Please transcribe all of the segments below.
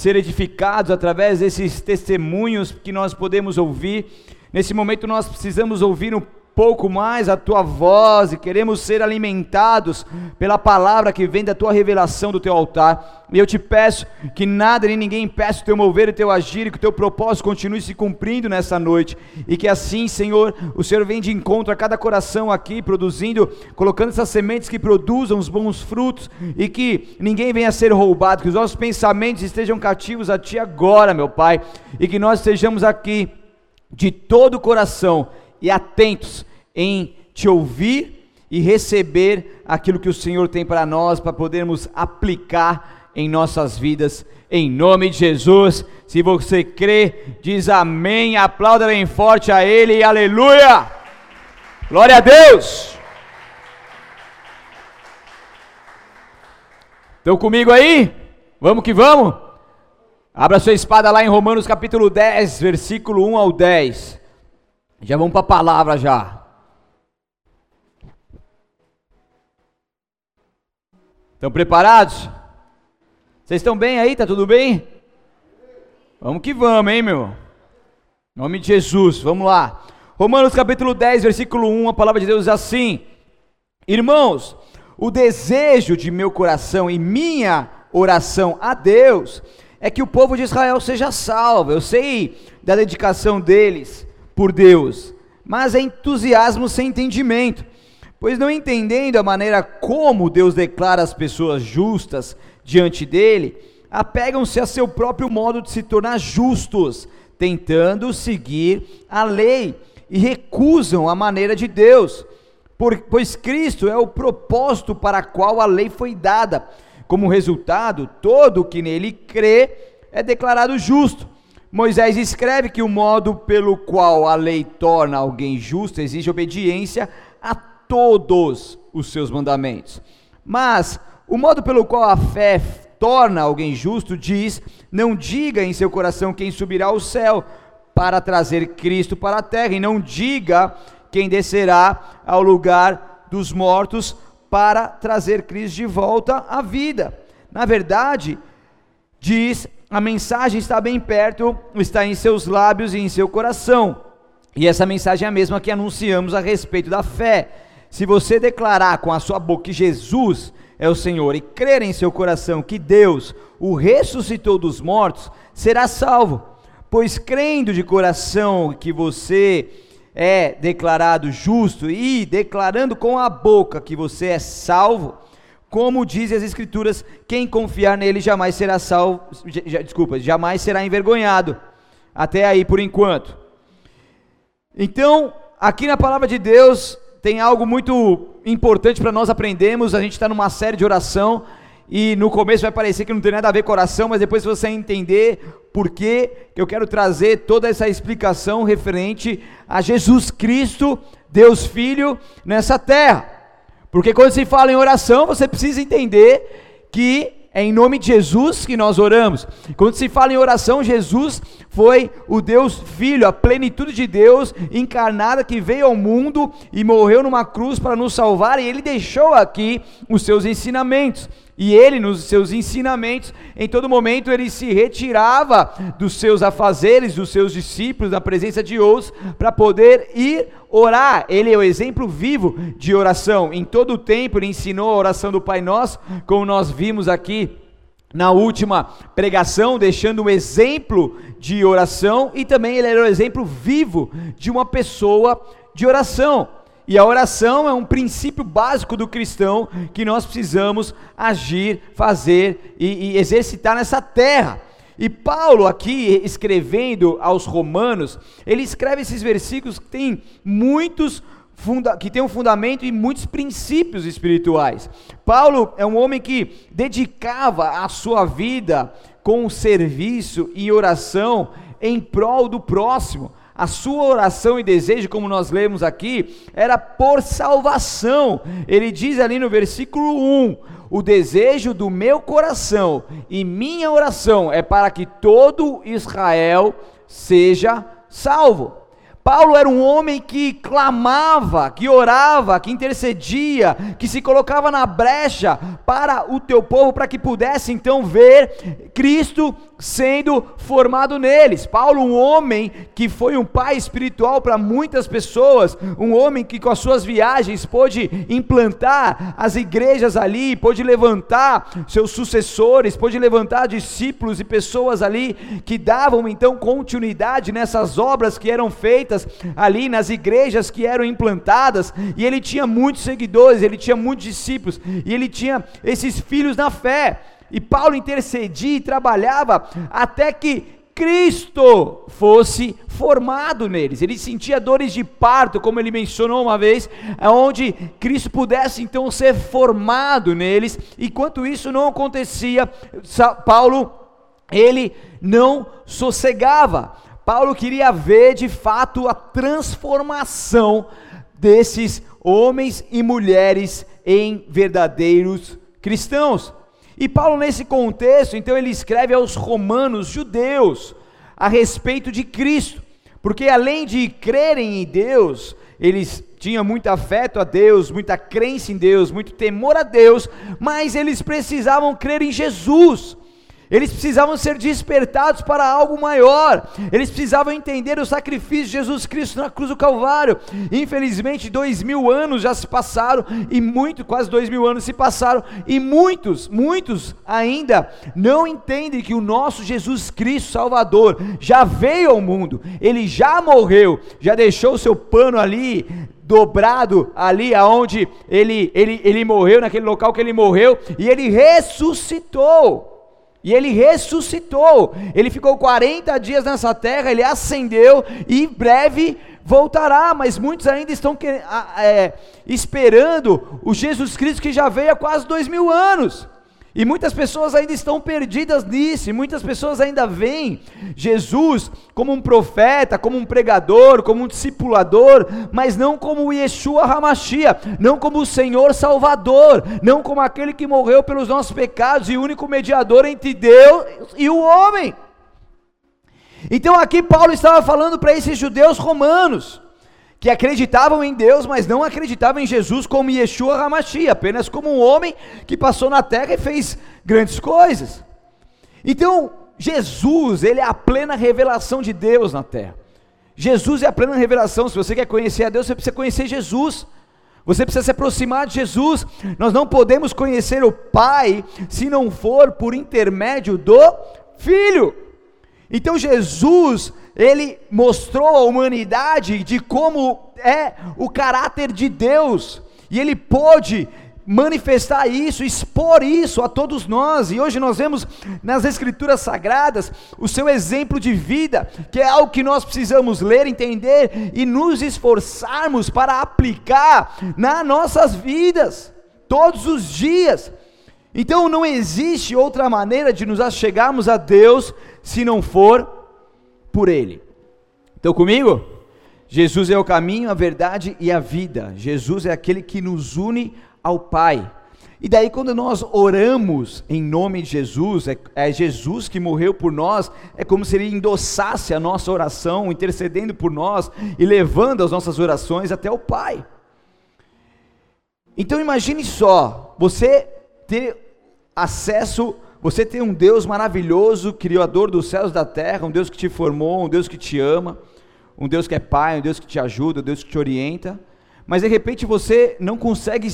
ser edificados através desses testemunhos que nós podemos ouvir. Nesse momento nós precisamos ouvir um pouco mais a tua voz e queremos ser alimentados pela palavra que vem da tua revelação do teu altar. E eu te peço que nada nem ninguém impeça o teu mover e o teu agir e que o teu propósito continue se cumprindo nessa noite. E que assim, Senhor, o Senhor vem de encontro a cada coração aqui, produzindo, colocando essas sementes que produzam os bons frutos e que ninguém venha a ser roubado, que os nossos pensamentos estejam cativos a Ti agora, meu Pai, e que nós estejamos aqui de todo o coração e atentos em te ouvir e receber aquilo que o Senhor tem para nós, para podermos aplicar em nossas vidas, em nome de Jesus. Se você crê, diz amém, aplauda bem forte a Ele e aleluia! Glória a Deus! Estão comigo aí? Vamos que vamos? Abra sua espada lá em Romanos capítulo 10, versículo 1 ao 10. Já vamos para a palavra já. Estão preparados? Vocês estão bem aí? Tá tudo bem? Vamos que vamos, hein, meu? Em nome de Jesus, vamos lá. Romanos capítulo 10, versículo 1, a palavra de Deus diz assim: Irmãos, o desejo de meu coração e minha oração a Deus é que o povo de Israel seja salvo. Eu sei da dedicação deles por Deus, mas é entusiasmo sem entendimento pois não entendendo a maneira como Deus declara as pessoas justas diante dele, apegam-se a seu próprio modo de se tornar justos, tentando seguir a lei e recusam a maneira de Deus, pois Cristo é o propósito para qual a lei foi dada. Como resultado, todo o que nele crê é declarado justo. Moisés escreve que o modo pelo qual a lei torna alguém justo exige obediência a todos os seus mandamentos. Mas o modo pelo qual a fé torna alguém justo diz: não diga em seu coração quem subirá ao céu para trazer Cristo para a terra, e não diga quem descerá ao lugar dos mortos para trazer Cristo de volta à vida. Na verdade, diz: a mensagem está bem perto, está em seus lábios e em seu coração. E essa mensagem é a mesma que anunciamos a respeito da fé. Se você declarar com a sua boca que Jesus é o Senhor e crer em seu coração que Deus o ressuscitou dos mortos, será salvo. Pois crendo de coração que você é declarado justo e declarando com a boca que você é salvo, como dizem as escrituras, quem confiar nele jamais será salvo, desculpa, jamais será envergonhado. Até aí por enquanto. Então, aqui na palavra de Deus, tem algo muito importante para nós aprendermos. A gente está numa série de oração e no começo vai parecer que não tem nada a ver com oração, mas depois você entender por que eu quero trazer toda essa explicação referente a Jesus Cristo, Deus Filho, nessa terra. Porque quando se fala em oração, você precisa entender que é em nome de Jesus que nós oramos. Quando se fala em oração, Jesus foi o Deus Filho, a plenitude de Deus encarnada que veio ao mundo e morreu numa cruz para nos salvar, e ele deixou aqui os seus ensinamentos. E ele, nos seus ensinamentos, em todo momento ele se retirava dos seus afazeres, dos seus discípulos, da presença de outros, para poder ir orar. Ele é o exemplo vivo de oração. Em todo o tempo ele ensinou a oração do Pai Nosso, como nós vimos aqui na última pregação, deixando um exemplo de oração, e também ele era o exemplo vivo de uma pessoa de oração. E a oração é um princípio básico do cristão que nós precisamos agir, fazer e, e exercitar nessa terra. E Paulo, aqui escrevendo aos Romanos, ele escreve esses versículos que têm muitos que tem um fundamento e muitos princípios espirituais. Paulo é um homem que dedicava a sua vida com serviço e oração em prol do próximo. A sua oração e desejo, como nós lemos aqui, era por salvação. Ele diz ali no versículo 1: O desejo do meu coração e minha oração é para que todo Israel seja salvo. Paulo era um homem que clamava, que orava, que intercedia, que se colocava na brecha para o teu povo, para que pudesse então ver Cristo sendo formado neles. Paulo, um homem que foi um pai espiritual para muitas pessoas, um homem que com as suas viagens pôde implantar as igrejas ali, pôde levantar seus sucessores, pôde levantar discípulos e pessoas ali que davam então continuidade nessas obras que eram feitas ali nas igrejas que eram implantadas, e ele tinha muitos seguidores, ele tinha muitos discípulos, e ele tinha esses filhos na fé. E Paulo intercedia e trabalhava até que Cristo fosse formado neles. Ele sentia dores de parto, como ele mencionou uma vez, onde Cristo pudesse então ser formado neles. Enquanto isso não acontecia, Paulo ele não sossegava. Paulo queria ver de fato a transformação desses homens e mulheres em verdadeiros cristãos. E Paulo, nesse contexto, então, ele escreve aos romanos judeus a respeito de Cristo, porque além de crerem em Deus, eles tinham muito afeto a Deus, muita crença em Deus, muito temor a Deus, mas eles precisavam crer em Jesus. Eles precisavam ser despertados para algo maior. Eles precisavam entender o sacrifício de Jesus Cristo na cruz do Calvário. Infelizmente, dois mil anos já se passaram e muito, quase dois mil anos se passaram e muitos, muitos ainda não entendem que o nosso Jesus Cristo Salvador já veio ao mundo. Ele já morreu, já deixou o seu pano ali dobrado ali aonde ele, ele, ele morreu, naquele local que ele morreu, e ele ressuscitou. E ele ressuscitou. Ele ficou 40 dias nessa terra, ele ascendeu e em breve voltará. Mas muitos ainda estão é, esperando o Jesus Cristo que já veio há quase dois mil anos. E muitas pessoas ainda estão perdidas nisso, e muitas pessoas ainda veem Jesus como um profeta, como um pregador, como um discipulador, mas não como Yeshua Hamashia, não como o Senhor Salvador, não como aquele que morreu pelos nossos pecados e único mediador entre Deus e o homem. Então aqui Paulo estava falando para esses judeus romanos, que acreditavam em Deus, mas não acreditavam em Jesus como Yeshua Hamashia, apenas como um homem que passou na terra e fez grandes coisas. Então, Jesus, ele é a plena revelação de Deus na terra. Jesus é a plena revelação. Se você quer conhecer a Deus, você precisa conhecer Jesus. Você precisa se aproximar de Jesus. Nós não podemos conhecer o Pai se não for por intermédio do Filho. Então Jesus, ele mostrou à humanidade de como é o caráter de Deus, e ele pôde manifestar isso, expor isso a todos nós. E hoje nós vemos nas Escrituras Sagradas o seu exemplo de vida, que é algo que nós precisamos ler, entender e nos esforçarmos para aplicar nas nossas vidas, todos os dias. Então não existe outra maneira de nos achegarmos a Deus se não for por Ele. Estão comigo? Jesus é o caminho, a verdade e a vida. Jesus é aquele que nos une ao Pai. E daí, quando nós oramos em nome de Jesus, é, é, Jesus que morreu por nós, é como se Ele endossasse a nossa oração, intercedendo por nós e levando as nossas orações até o Pai. Então, imagine só, você ter acesso você tem um Deus maravilhoso, Criador dos céus e da terra, um Deus que te formou, um Deus que te ama, um Deus que é Pai, um Deus que te ajuda, um Deus que te orienta, mas de repente você não consegue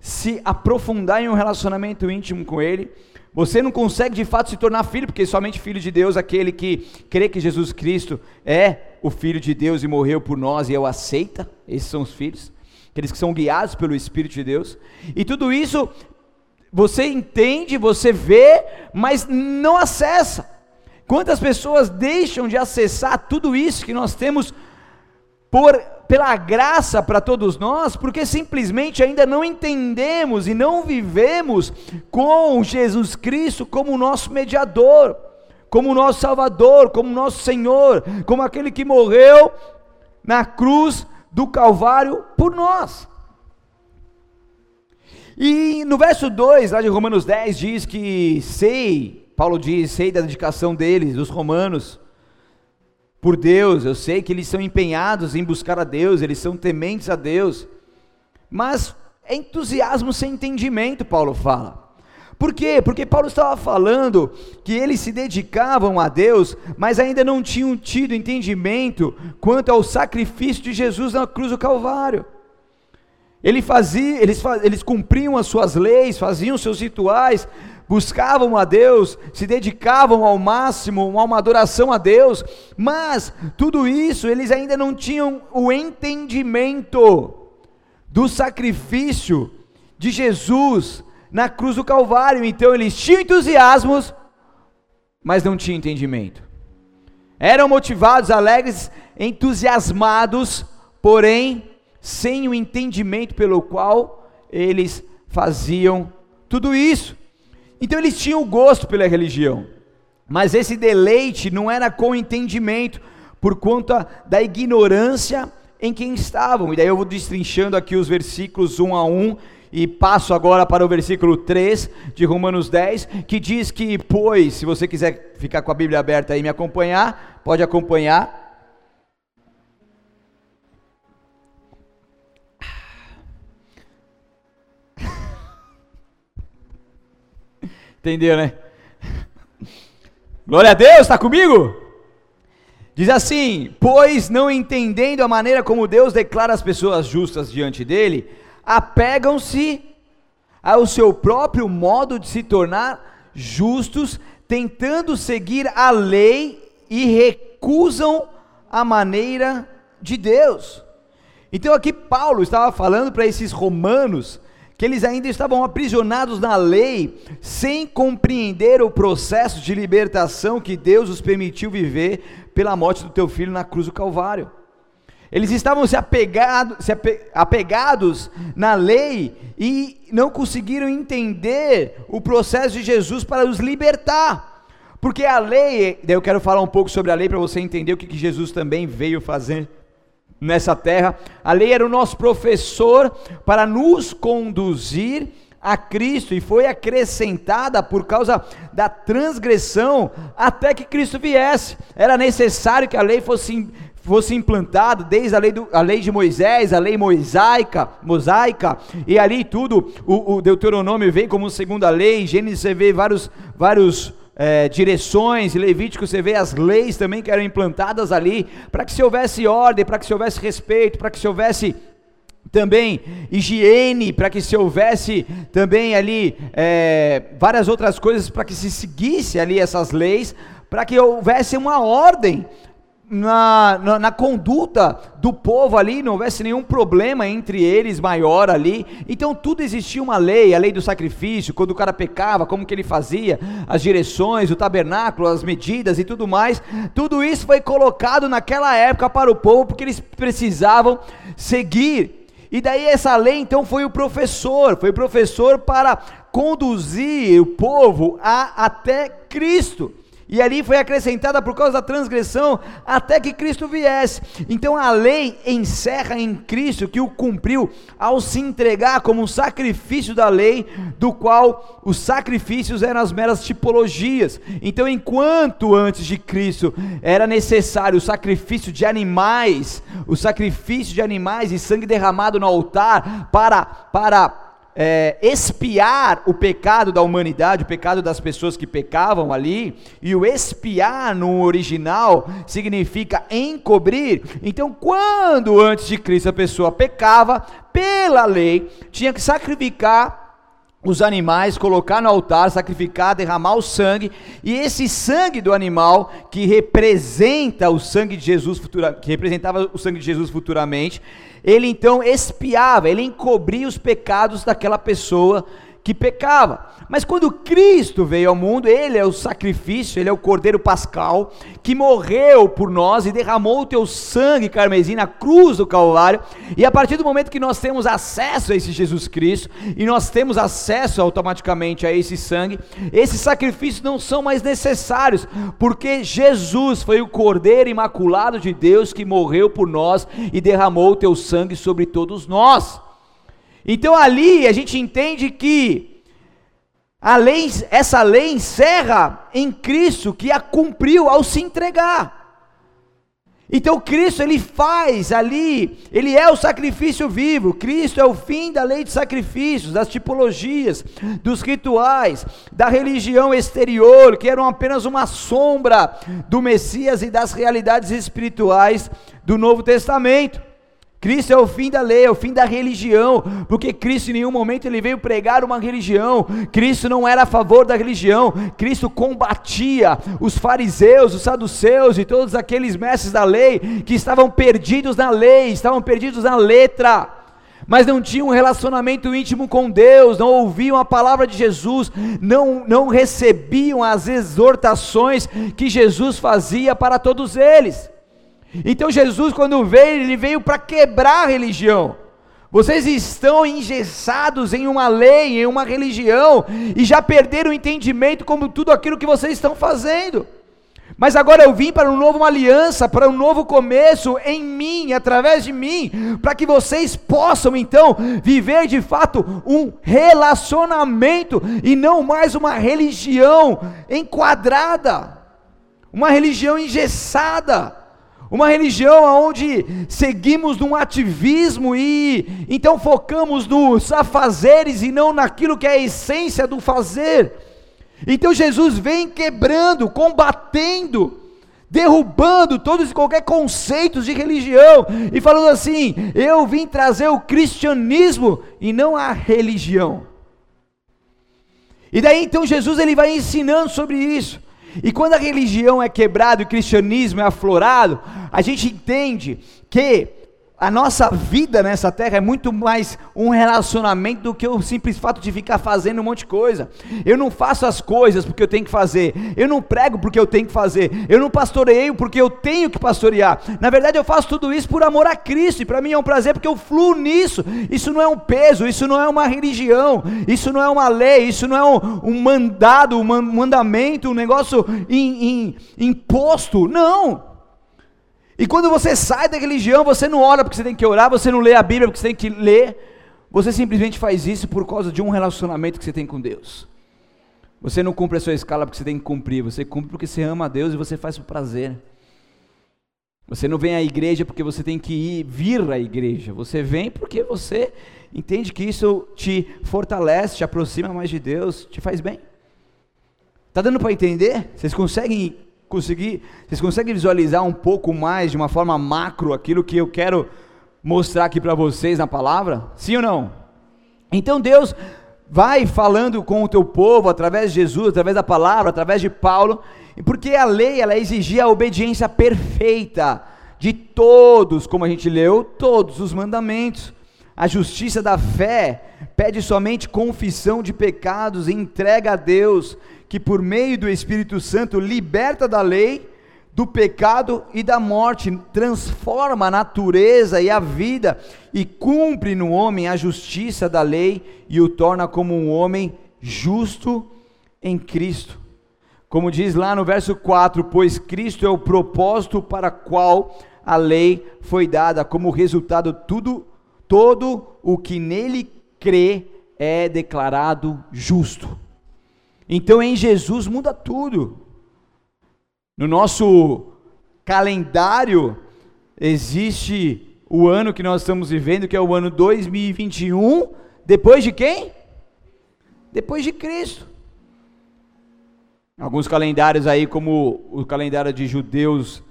se aprofundar em um relacionamento íntimo com Ele, você não consegue de fato se tornar filho, porque somente filho de Deus, aquele que crê que Jesus Cristo é o Filho de Deus e morreu por nós e o aceita, esses são os filhos, aqueles que são guiados pelo Espírito de Deus, e tudo isso você entende, você vê, mas não acessa. Quantas pessoas deixam de acessar tudo isso que nós temos por pela graça para todos nós, porque simplesmente ainda não entendemos e não vivemos com Jesus Cristo como nosso mediador, como nosso Salvador, como nosso Senhor, como aquele que morreu na cruz do Calvário por nós. E no verso 2, lá de Romanos 10, diz que sei, Paulo diz, sei da dedicação deles, dos romanos, por Deus, eu sei que eles são empenhados em buscar a Deus, eles são tementes a Deus, mas é entusiasmo sem entendimento, Paulo fala. Por quê? Porque Paulo estava falando que eles se dedicavam a Deus, mas ainda não tinham tido entendimento quanto ao sacrifício de Jesus na cruz do Calvário. Ele fazia, eles, eles cumpriam as suas leis, faziam seus rituais, buscavam a Deus, se dedicavam ao máximo a uma adoração a Deus, mas tudo isso eles ainda não tinham o entendimento do sacrifício de Jesus na cruz do Calvário. Então eles tinham entusiasmos, mas não tinham entendimento. Eram motivados, alegres, entusiasmados, porém sem o entendimento pelo qual eles faziam tudo isso. Então eles tinham gosto pela religião, mas esse deleite não era com entendimento, por conta da ignorância em quem estavam. E daí eu vou destrinchando aqui os versículos um a um e passo agora para o versículo 3 de Romanos 10, que diz que, pois, se você quiser ficar com a Bíblia aberta e me acompanhar, pode acompanhar. Entendeu, né? Glória a Deus, está comigo? Diz assim: Pois não entendendo a maneira como Deus declara as pessoas justas diante dele, apegam-se ao seu próprio modo de se tornar justos, tentando seguir a lei e recusam a maneira de Deus. Então aqui Paulo estava falando para esses romanos que eles ainda estavam aprisionados na lei, sem compreender o processo de libertação que Deus os permitiu viver pela morte do teu filho na cruz do Calvário. Eles estavam se, apegado, se apegados na lei e não conseguiram entender o processo de Jesus para os libertar. Porque a lei, daí eu quero falar um pouco sobre a lei para você entender o que, que Jesus também veio fazer nessa terra. A lei era o nosso professor para nos conduzir a Cristo e foi acrescentada por causa da transgressão até que Cristo viesse. Era necessário que a lei fosse fosse implantado desde a lei, do, a lei de Moisés, a lei mosaica, mosaica, e ali tudo, o, o Deuteronômio vem como segunda lei, Gênesis você vê vários, vários é, direções, Levítico você vê as leis também que eram implantadas ali, para que se houvesse ordem, para que se houvesse respeito, para que se houvesse também higiene, para que se houvesse também ali é, várias outras coisas, para que se seguisse ali essas leis, para que houvesse uma ordem na, na, na, conduta do povo ali, não houvesse nenhum problema entre eles maior ali. Então tudo existia uma lei, a lei do sacrifício, quando o cara pecava, como que ele fazia, as direções, o tabernáculo, as medidas e tudo mais. Tudo isso foi colocado naquela época para o povo, porque eles precisavam seguir. E daí essa lei então foi o professor, foi o professor para conduzir o povo a, até Cristo e ali foi acrescentada por causa da transgressão até que Cristo viesse. Então a lei encerra em Cristo que o cumpriu ao se entregar como um sacrifício da lei, do qual os sacrifícios eram as meras tipologias. Então, enquanto antes de Cristo era necessário o sacrifício de animais, o sacrifício de animais e sangue derramado no altar para para é, espiar o pecado da humanidade, o pecado das pessoas que pecavam ali, e o espiar no original significa encobrir. Então, quando antes de Cristo a pessoa pecava, pela lei, tinha que sacrificar os animais, colocar no altar, sacrificar, derramar o sangue, e esse sangue do animal que representa o sangue de Jesus futura, que representava o sangue de Jesus futuramente, ele então espiava, ele encobria os pecados daquela pessoa que pecava. Mas quando Cristo veio ao mundo, Ele é o sacrifício, Ele é o Cordeiro Pascal, que morreu por nós e derramou o teu sangue carmesim na cruz do Calvário. E a partir do momento que nós temos acesso a esse Jesus Cristo, e nós temos acesso automaticamente a esse sangue, esses sacrifícios não são mais necessários, porque Jesus foi o Cordeiro Imaculado de Deus que morreu por nós e derramou o teu sangue sobre todos nós. Então ali a gente entende que a lei, essa lei encerra em Cristo que a cumpriu ao se entregar. Então Cristo ele faz ali, ele é o sacrifício vivo. Cristo é o fim da lei de sacrifícios, das tipologias, dos rituais, da religião exterior, que eram apenas uma sombra do Messias e das realidades espirituais do Novo Testamento. Cristo é o fim da lei, é o fim da religião, porque Cristo em nenhum momento ele veio pregar uma religião. Cristo não era a favor da religião. Cristo combatia os fariseus, os saduceus e todos aqueles mestres da lei que estavam perdidos na lei, estavam perdidos na letra. Mas não tinham um relacionamento íntimo com Deus, não ouviam a palavra de Jesus, não, não recebiam as exortações que Jesus fazia para todos eles. Então Jesus, quando veio, ele veio para quebrar a religião. Vocês estão engessados em uma lei, em uma religião, e já perderam o entendimento como tudo aquilo que vocês estão fazendo. Mas agora eu vim para uma nova aliança, para um novo começo em mim, através de mim, para que vocês possam então viver de fato um relacionamento e não mais uma religião enquadrada, uma religião engessada uma religião onde seguimos num ativismo e então focamos nos afazeres e não naquilo que é a essência do fazer. Então Jesus vem quebrando, combatendo, derrubando todos e qualquer conceitos de religião e falando assim: eu vim trazer o cristianismo e não a religião. E daí então Jesus ele vai ensinando sobre isso. E quando a religião é quebrada e o cristianismo é aflorado, a gente entende que a nossa vida nessa terra é muito mais um relacionamento do que o simples fato de ficar fazendo um monte de coisa. Eu não faço as coisas porque eu tenho que fazer. Eu não prego porque eu tenho que fazer. Eu não pastoreio porque eu tenho que pastorear. Na verdade, eu faço tudo isso por amor a Cristo. E para mim é um prazer porque eu fluo nisso. Isso não é um peso, isso não é uma religião, isso não é uma lei, isso não é um, um mandado, um mandamento, um negócio in, in, imposto. Não. E quando você sai da religião, você não ora porque você tem que orar, você não lê a Bíblia porque você tem que ler, você simplesmente faz isso por causa de um relacionamento que você tem com Deus. Você não cumpre a sua escala porque você tem que cumprir, você cumpre porque você ama a Deus e você faz por prazer. Você não vem à igreja porque você tem que ir vir à igreja. Você vem porque você entende que isso te fortalece, te aproxima mais de Deus, te faz bem. Tá dando para entender? Vocês conseguem conseguir, vocês conseguem visualizar um pouco mais, de uma forma macro, aquilo que eu quero mostrar aqui para vocês na palavra? Sim ou não? Então Deus vai falando com o teu povo através de Jesus, através da palavra, através de Paulo, porque a lei ela exigia a obediência perfeita de todos, como a gente leu, todos os mandamentos. A justiça da fé pede somente confissão de pecados e entrega a Deus que por meio do Espírito Santo liberta da lei, do pecado e da morte, transforma a natureza e a vida e cumpre no homem a justiça da lei e o torna como um homem justo em Cristo. Como diz lá no verso 4: Pois Cristo é o propósito para qual a lei foi dada, como resultado, tudo, todo o que nele crê é declarado justo. Então em Jesus muda tudo. No nosso calendário existe o ano que nós estamos vivendo, que é o ano 2021, depois de quem? Depois de Cristo. Alguns calendários aí, como o calendário de judeus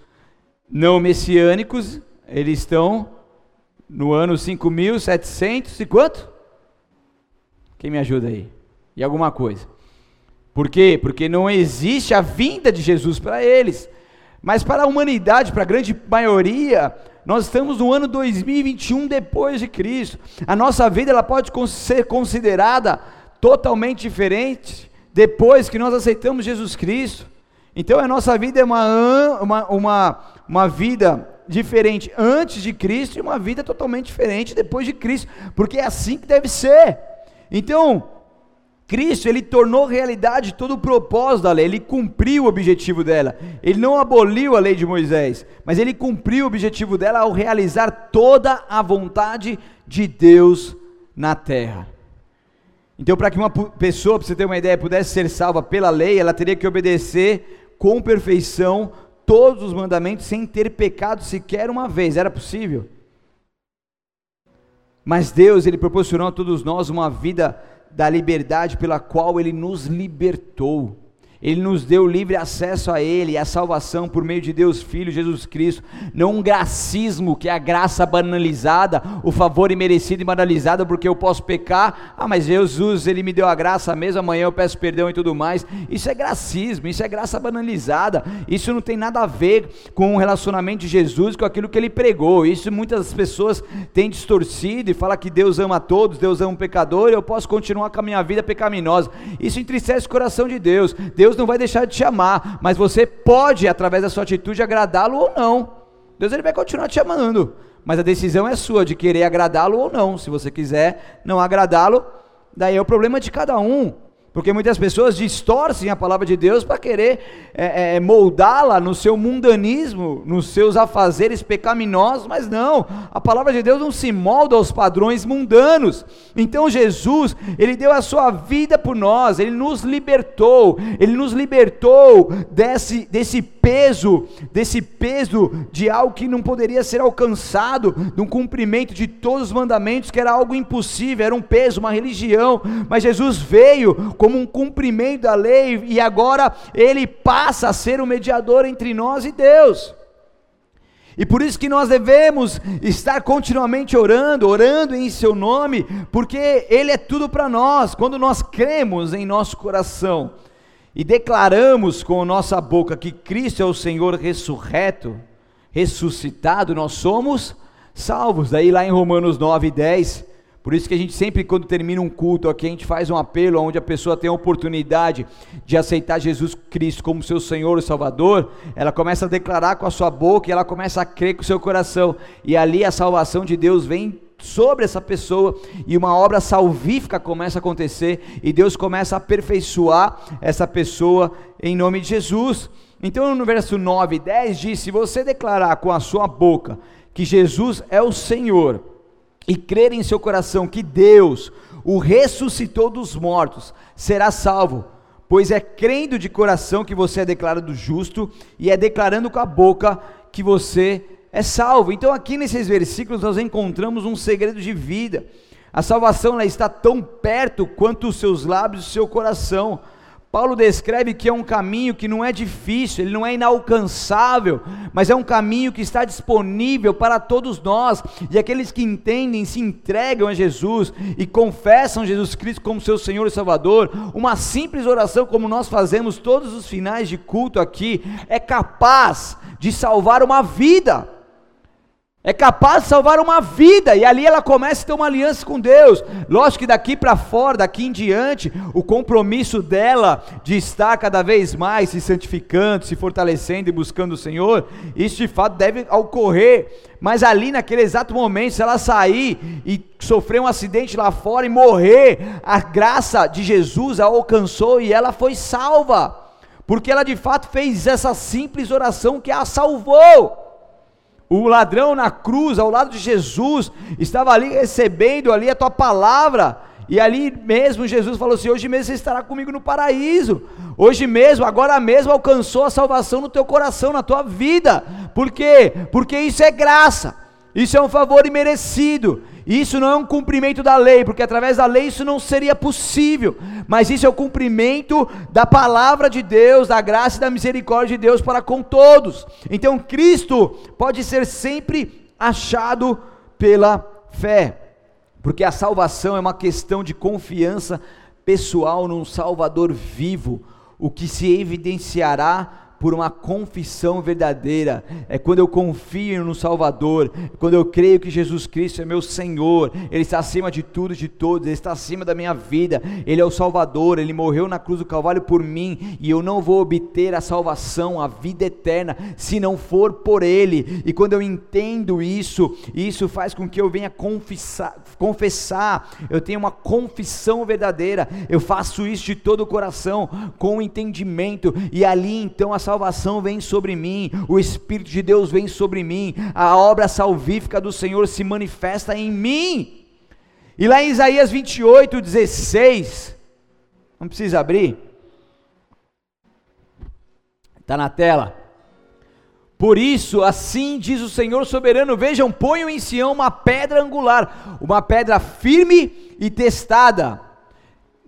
não messiânicos, eles estão no ano 5700 e quanto? Quem me ajuda aí? E alguma coisa. Por quê? Porque não existe a vinda de Jesus para eles. Mas para a humanidade, para a grande maioria, nós estamos no ano 2021 depois de Cristo. A nossa vida ela pode ser considerada totalmente diferente depois que nós aceitamos Jesus Cristo. Então a nossa vida é uma, uma, uma, uma vida diferente antes de Cristo e uma vida totalmente diferente depois de Cristo, porque é assim que deve ser. Então, Cristo, ele tornou realidade todo o propósito da lei, ele cumpriu o objetivo dela. Ele não aboliu a lei de Moisés, mas ele cumpriu o objetivo dela ao realizar toda a vontade de Deus na terra. Então, para que uma pessoa, para você ter uma ideia, pudesse ser salva pela lei, ela teria que obedecer com perfeição todos os mandamentos sem ter pecado sequer uma vez. Era possível? Mas Deus, Ele proporcionou a todos nós uma vida da liberdade pela qual Ele nos libertou. Ele nos deu livre acesso a Ele, a salvação por meio de Deus Filho Jesus Cristo, não um gracismo que é a graça banalizada, o favor imerecido e banalizado porque eu posso pecar, ah, mas Jesus, Ele me deu a graça mesmo, amanhã eu peço perdão e tudo mais. Isso é gracismo, isso é graça banalizada, isso não tem nada a ver com o relacionamento de Jesus, com aquilo que Ele pregou. Isso muitas pessoas têm distorcido e fala que Deus ama todos, Deus ama um pecador eu posso continuar com a minha vida pecaminosa. Isso entristece o coração de Deus. Deus Deus não vai deixar de te amar, mas você pode, através da sua atitude, agradá-lo ou não. Deus ele vai continuar te amando, mas a decisão é sua de querer agradá-lo ou não. Se você quiser não agradá-lo, daí é o problema de cada um. Porque muitas pessoas distorcem a palavra de Deus para querer é, é, moldá-la no seu mundanismo, nos seus afazeres pecaminosos, mas não, a palavra de Deus não se molda aos padrões mundanos. Então Jesus, Ele deu a sua vida por nós, Ele nos libertou, Ele nos libertou desse, desse peso, desse peso de algo que não poderia ser alcançado, de um cumprimento de todos os mandamentos, que era algo impossível, era um peso, uma religião, mas Jesus veio como um cumprimento da lei e agora ele passa a ser o mediador entre nós e Deus. E por isso que nós devemos estar continuamente orando, orando em seu nome, porque ele é tudo para nós. Quando nós cremos em nosso coração, e declaramos com nossa boca que Cristo é o Senhor ressurreto, ressuscitado, nós somos salvos. Daí lá em Romanos 9, 10, por isso que a gente sempre, quando termina um culto aqui, a gente faz um apelo onde a pessoa tem a oportunidade de aceitar Jesus Cristo como seu Senhor e Salvador, ela começa a declarar com a sua boca e ela começa a crer com o seu coração, e ali a salvação de Deus vem sobre essa pessoa e uma obra salvífica começa a acontecer e Deus começa a aperfeiçoar essa pessoa em nome de Jesus. Então no verso 9 e 10 diz: Se você declarar com a sua boca que Jesus é o Senhor e crer em seu coração que Deus o ressuscitou dos mortos, será salvo. Pois é crendo de coração que você é declarado justo, e é declarando com a boca que você é salvo. Então, aqui nesses versículos, nós encontramos um segredo de vida. A salvação está tão perto quanto os seus lábios e o seu coração. Paulo descreve que é um caminho que não é difícil, ele não é inalcançável, mas é um caminho que está disponível para todos nós, e aqueles que entendem, se entregam a Jesus e confessam Jesus Cristo como seu Senhor e Salvador. Uma simples oração, como nós fazemos todos os finais de culto aqui, é capaz de salvar uma vida é capaz de salvar uma vida, e ali ela começa a ter uma aliança com Deus. Lógico que daqui para fora, daqui em diante, o compromisso dela de estar cada vez mais se santificando, se fortalecendo e buscando o Senhor, isso de fato deve ocorrer. Mas ali naquele exato momento, se ela sair e sofrer um acidente lá fora e morrer, a graça de Jesus a alcançou e ela foi salva, porque ela de fato fez essa simples oração que a salvou. O ladrão na cruz, ao lado de Jesus, estava ali recebendo ali a tua palavra. E ali mesmo Jesus falou assim: Hoje mesmo você estará comigo no paraíso. Hoje mesmo, agora mesmo alcançou a salvação no teu coração, na tua vida. Por quê? Porque isso é graça. Isso é um favor imerecido. Isso não é um cumprimento da lei, porque através da lei isso não seria possível. Mas isso é o cumprimento da palavra de Deus, da graça e da misericórdia de Deus para com todos. Então Cristo pode ser sempre achado pela fé, porque a salvação é uma questão de confiança pessoal num Salvador vivo, o que se evidenciará por uma confissão verdadeira, é quando eu confio no Salvador, quando eu creio que Jesus Cristo é meu Senhor, Ele está acima de tudo e de todos, Ele está acima da minha vida, Ele é o Salvador, Ele morreu na cruz do Calvário por mim, e eu não vou obter a salvação, a vida eterna, se não for por Ele, e quando eu entendo isso, isso faz com que eu venha confessar, confessar. Eu tenho uma confissão verdadeira, eu faço isso de todo o coração, com entendimento, e ali então a salvação vem sobre mim, o Espírito de Deus vem sobre mim, a obra salvífica do Senhor se manifesta em mim. E lá em Isaías 28, 16, não precisa abrir, está na tela. Por isso, assim diz o Senhor soberano: vejam, ponham em Sião uma pedra angular, uma pedra firme e testada.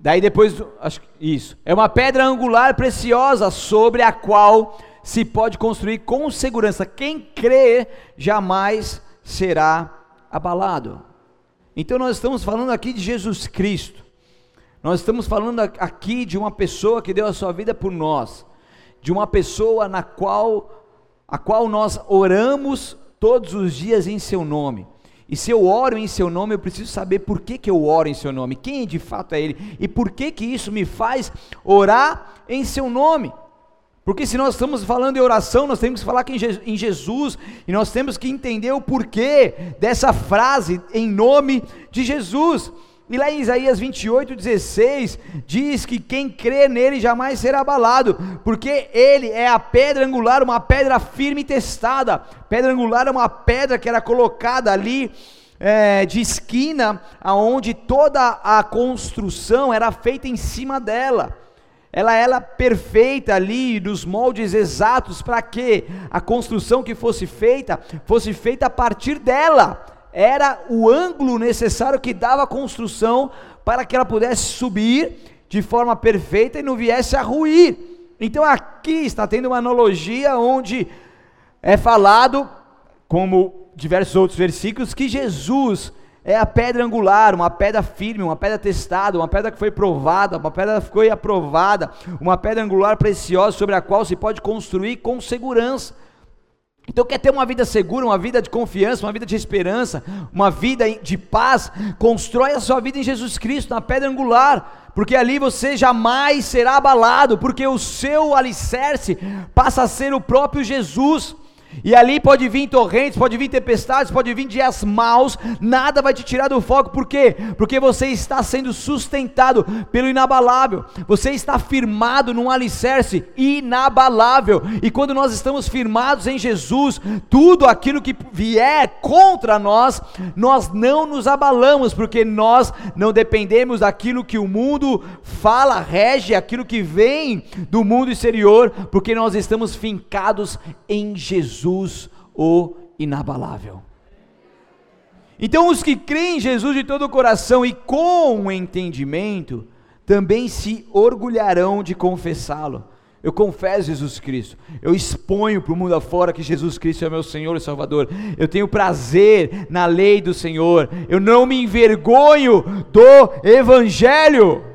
Daí depois, acho isso, é uma pedra angular preciosa sobre a qual se pode construir com segurança. Quem crê jamais será abalado. Então nós estamos falando aqui de Jesus Cristo. Nós estamos falando aqui de uma pessoa que deu a sua vida por nós, de uma pessoa na qual a qual nós oramos todos os dias em seu nome. E se eu oro em seu nome, eu preciso saber por que, que eu oro em seu nome, quem de fato é ele e por que que isso me faz orar em seu nome. Porque se nós estamos falando em oração, nós temos que falar em Jesus e nós temos que entender o porquê dessa frase em nome de Jesus. E lá em Isaías 28, 16, diz que quem crê nele jamais será abalado, porque ele é a pedra angular, uma pedra firme e testada. Pedra angular é uma pedra que era colocada ali é, de esquina, aonde toda a construção era feita em cima dela. Ela era perfeita ali, nos moldes exatos, para que a construção que fosse feita, fosse feita a partir dela era o ângulo necessário que dava a construção para que ela pudesse subir de forma perfeita e não viesse a ruir. Então aqui está tendo uma analogia onde é falado, como diversos outros versículos, que Jesus é a pedra angular, uma pedra firme, uma pedra testada, uma pedra que foi provada, uma pedra que foi aprovada, uma pedra angular preciosa sobre a qual se pode construir com segurança. Então, quer ter uma vida segura, uma vida de confiança, uma vida de esperança, uma vida de paz? Constrói a sua vida em Jesus Cristo, na pedra angular, porque ali você jamais será abalado, porque o seu alicerce passa a ser o próprio Jesus. E ali pode vir torrentes, pode vir tempestades, pode vir dias maus, nada vai te tirar do foco, por quê? Porque você está sendo sustentado pelo inabalável, você está firmado num alicerce inabalável, e quando nós estamos firmados em Jesus, tudo aquilo que vier contra nós, nós não nos abalamos, porque nós não dependemos daquilo que o mundo fala, rege, aquilo que vem do mundo exterior, porque nós estamos fincados em Jesus. Jesus, o inabalável. Então, os que creem em Jesus de todo o coração e com o entendimento, também se orgulharão de confessá-lo. Eu confesso Jesus Cristo, eu exponho para o mundo afora que Jesus Cristo é meu Senhor e Salvador. Eu tenho prazer na lei do Senhor, eu não me envergonho do Evangelho.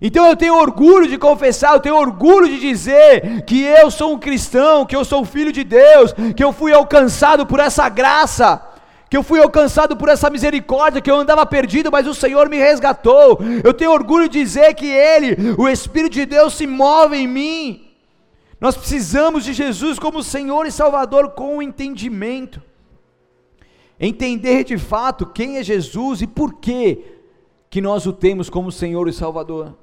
Então eu tenho orgulho de confessar, eu tenho orgulho de dizer que eu sou um cristão, que eu sou filho de Deus, que eu fui alcançado por essa graça, que eu fui alcançado por essa misericórdia, que eu andava perdido, mas o Senhor me resgatou. Eu tenho orgulho de dizer que Ele, o Espírito de Deus, se move em mim. Nós precisamos de Jesus como Senhor e Salvador com entendimento. Entender de fato quem é Jesus e por que que nós o temos como Senhor e Salvador.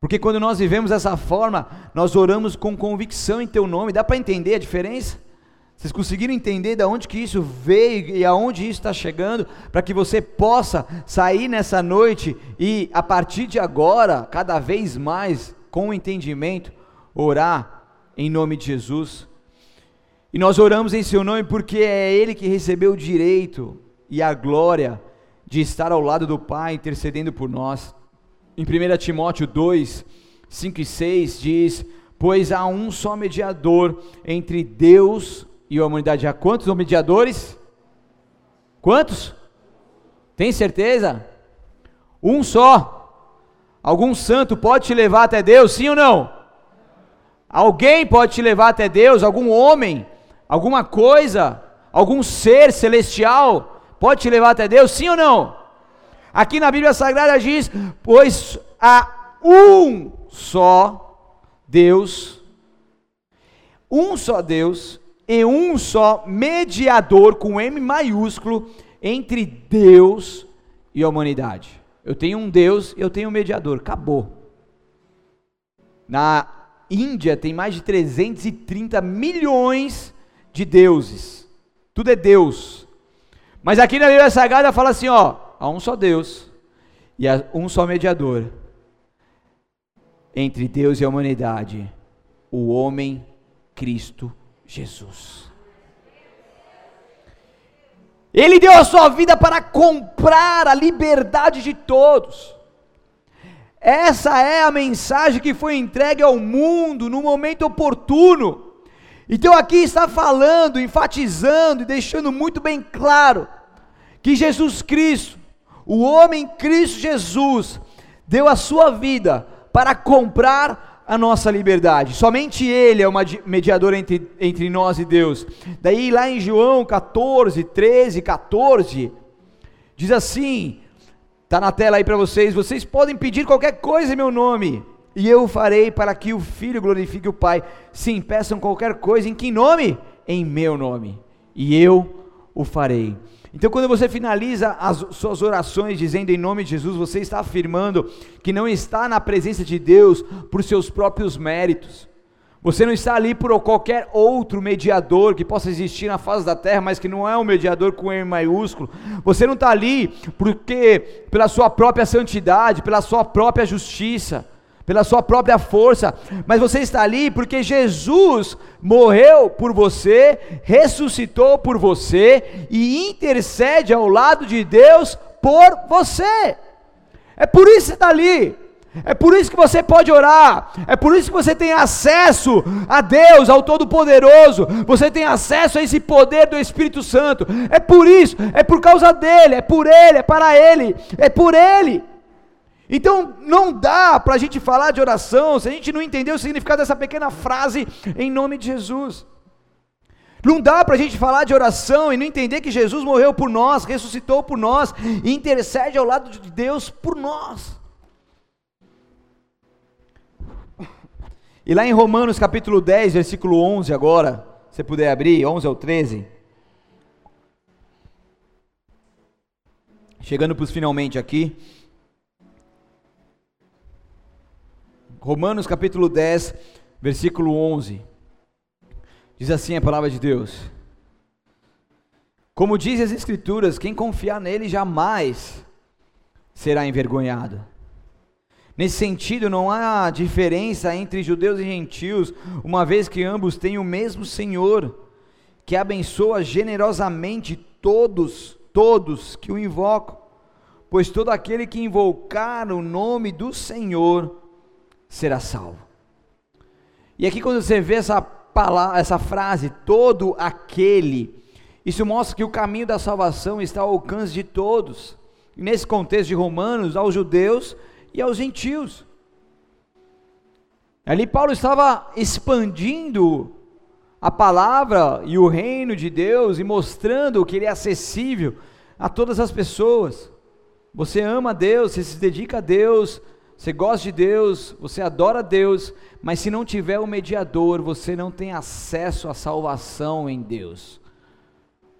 Porque quando nós vivemos dessa forma, nós oramos com convicção em teu nome. Dá para entender a diferença? Vocês conseguiram entender de onde que isso veio e aonde isso está chegando, para que você possa sair nessa noite e a partir de agora, cada vez mais, com entendimento, orar em nome de Jesus. E nós oramos em seu nome porque é Ele que recebeu o direito e a glória de estar ao lado do Pai intercedendo por nós. Em 1 Timóteo 2, 5 e 6 diz: Pois há um só mediador entre Deus e a humanidade. Há quantos mediadores? Quantos? Tem certeza? Um só. Algum santo pode te levar até Deus, sim ou não? Alguém pode te levar até Deus, algum homem, alguma coisa, algum ser celestial pode te levar até Deus, sim ou não? Aqui na Bíblia Sagrada diz: Pois há um só Deus, um só Deus e um só mediador com M maiúsculo entre Deus e a humanidade. Eu tenho um Deus, eu tenho um mediador, acabou. Na Índia tem mais de 330 milhões de deuses. Tudo é Deus. Mas aqui na Bíblia Sagrada fala assim, ó, há um só Deus e há um só mediador entre Deus e a humanidade, o homem Cristo Jesus. Ele deu a sua vida para comprar a liberdade de todos. Essa é a mensagem que foi entregue ao mundo no momento oportuno. Então aqui está falando, enfatizando e deixando muito bem claro que Jesus Cristo, o homem Cristo Jesus, deu a sua vida para comprar a nossa liberdade. Somente Ele é o mediador entre, entre nós e Deus. Daí lá em João 14, 13, 14, diz assim: Está na tela aí para vocês. Vocês podem pedir qualquer coisa em meu nome, e eu farei para que o Filho glorifique o Pai. Sim, peçam qualquer coisa. Em que nome? Em meu nome. E eu o farei. Então, quando você finaliza as suas orações dizendo em nome de Jesus, você está afirmando que não está na presença de Deus por seus próprios méritos. Você não está ali por qualquer outro mediador que possa existir na face da terra, mas que não é um mediador com E maiúsculo. Você não está ali porque pela sua própria santidade, pela sua própria justiça, pela sua própria força, mas você está ali porque Jesus morreu por você, ressuscitou por você e intercede ao lado de Deus por você. É por isso que está ali. É por isso que você pode orar, é por isso que você tem acesso a Deus, ao Todo-Poderoso, você tem acesso a esse poder do Espírito Santo, é por isso, é por causa dele, é por ele, é para ele, é por ele. Então não dá para a gente falar de oração se a gente não entender o significado dessa pequena frase em nome de Jesus. Não dá para a gente falar de oração e não entender que Jesus morreu por nós, ressuscitou por nós e intercede ao lado de Deus por nós. E lá em Romanos capítulo 10, versículo 11 agora, se puder abrir, 11 ao 13. Chegando para os finalmente aqui. Romanos capítulo 10, versículo 11. Diz assim a palavra de Deus: Como diz as Escrituras, quem confiar nele jamais será envergonhado. Nesse sentido, não há diferença entre judeus e gentios, uma vez que ambos têm o mesmo Senhor, que abençoa generosamente todos, todos que o invocam. Pois todo aquele que invocar o nome do Senhor será salvo. E aqui quando você vê essa palavra, essa frase, todo aquele, isso mostra que o caminho da salvação está ao alcance de todos. Nesse contexto de Romanos, aos judeus e aos gentios. Ali Paulo estava expandindo a palavra e o reino de Deus e mostrando que ele é acessível a todas as pessoas. Você ama Deus, você se dedica a Deus, você gosta de Deus, você adora Deus, mas se não tiver o um mediador, você não tem acesso à salvação em Deus.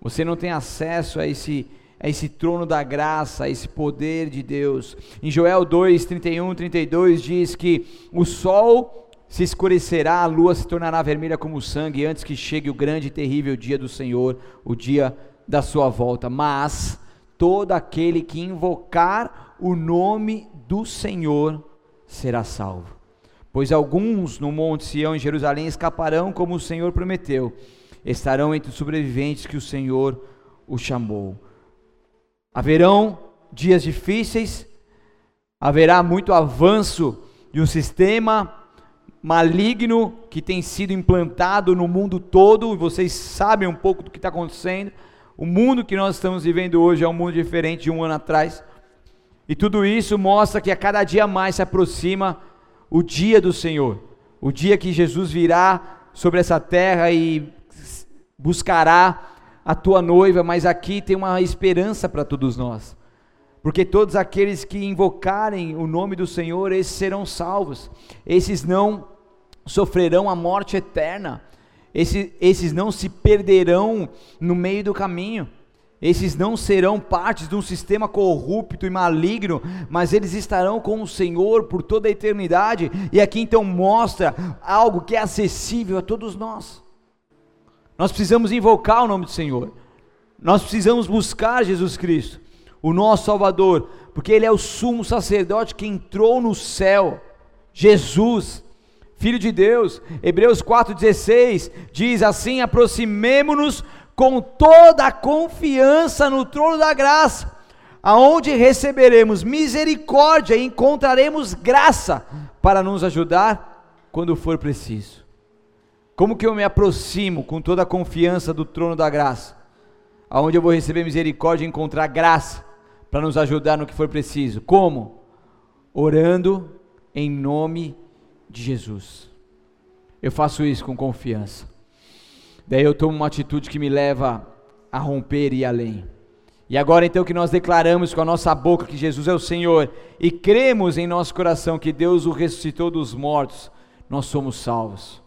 Você não tem acesso a esse a esse trono da graça, a esse poder de Deus. Em Joel 2, 31, 32 diz que o sol se escurecerá, a lua se tornará vermelha como sangue, antes que chegue o grande e terrível dia do Senhor, o dia da sua volta. Mas todo aquele que invocar o nome do Senhor será salvo. Pois alguns no monte Sião em Jerusalém escaparão como o Senhor prometeu, estarão entre os sobreviventes que o Senhor o chamou. Haverão dias difíceis, haverá muito avanço de um sistema maligno que tem sido implantado no mundo todo, e vocês sabem um pouco do que está acontecendo. O mundo que nós estamos vivendo hoje é um mundo diferente de um ano atrás. E tudo isso mostra que a cada dia mais se aproxima o dia do Senhor, o dia que Jesus virá sobre essa terra e buscará a tua noiva, mas aqui tem uma esperança para todos nós. Porque todos aqueles que invocarem o nome do Senhor, esses serão salvos. Esses não sofrerão a morte eterna. Esses, esses não se perderão no meio do caminho. Esses não serão partes de um sistema corrupto e maligno, mas eles estarão com o Senhor por toda a eternidade. E aqui então mostra algo que é acessível a todos nós. Nós precisamos invocar o nome do Senhor. Nós precisamos buscar Jesus Cristo, o nosso Salvador, porque Ele é o sumo sacerdote que entrou no céu. Jesus filho de Deus. Hebreus 4,16 diz assim: aproximemo-nos com toda a confiança no trono da graça, aonde receberemos misericórdia e encontraremos graça para nos ajudar quando for preciso. Como que eu me aproximo com toda a confiança do trono da graça? Aonde eu vou receber misericórdia e encontrar graça para nos ajudar no que for preciso. Como? Orando em nome de Jesus. Eu faço isso com confiança. Daí eu tomo uma atitude que me leva a romper e além. E agora então que nós declaramos com a nossa boca que Jesus é o Senhor e cremos em nosso coração que Deus o ressuscitou dos mortos, nós somos salvos.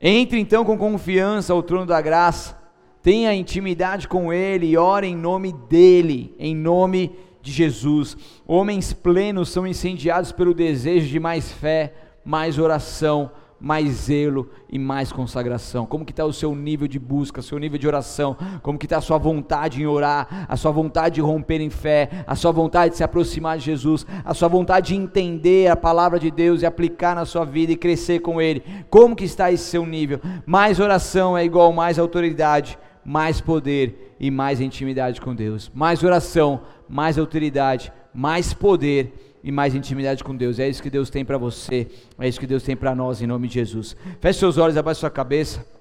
Entre então com confiança ao trono da graça, tenha intimidade com Ele e ore em nome dEle, em nome de Jesus. Homens plenos são incendiados pelo desejo de mais fé, mais oração, mais zelo e mais consagração. Como que está o seu nível de busca, seu nível de oração? Como que está a sua vontade em orar, a sua vontade de romper em fé, a sua vontade de se aproximar de Jesus, a sua vontade de entender a palavra de Deus e aplicar na sua vida e crescer com Ele? Como que está esse seu nível? Mais oração é igual mais autoridade, mais poder e mais intimidade com Deus. Mais oração, mais autoridade, mais poder e mais intimidade com Deus. É isso que Deus tem para você, é isso que Deus tem para nós, em nome de Jesus. Feche seus olhos, abaixe sua cabeça.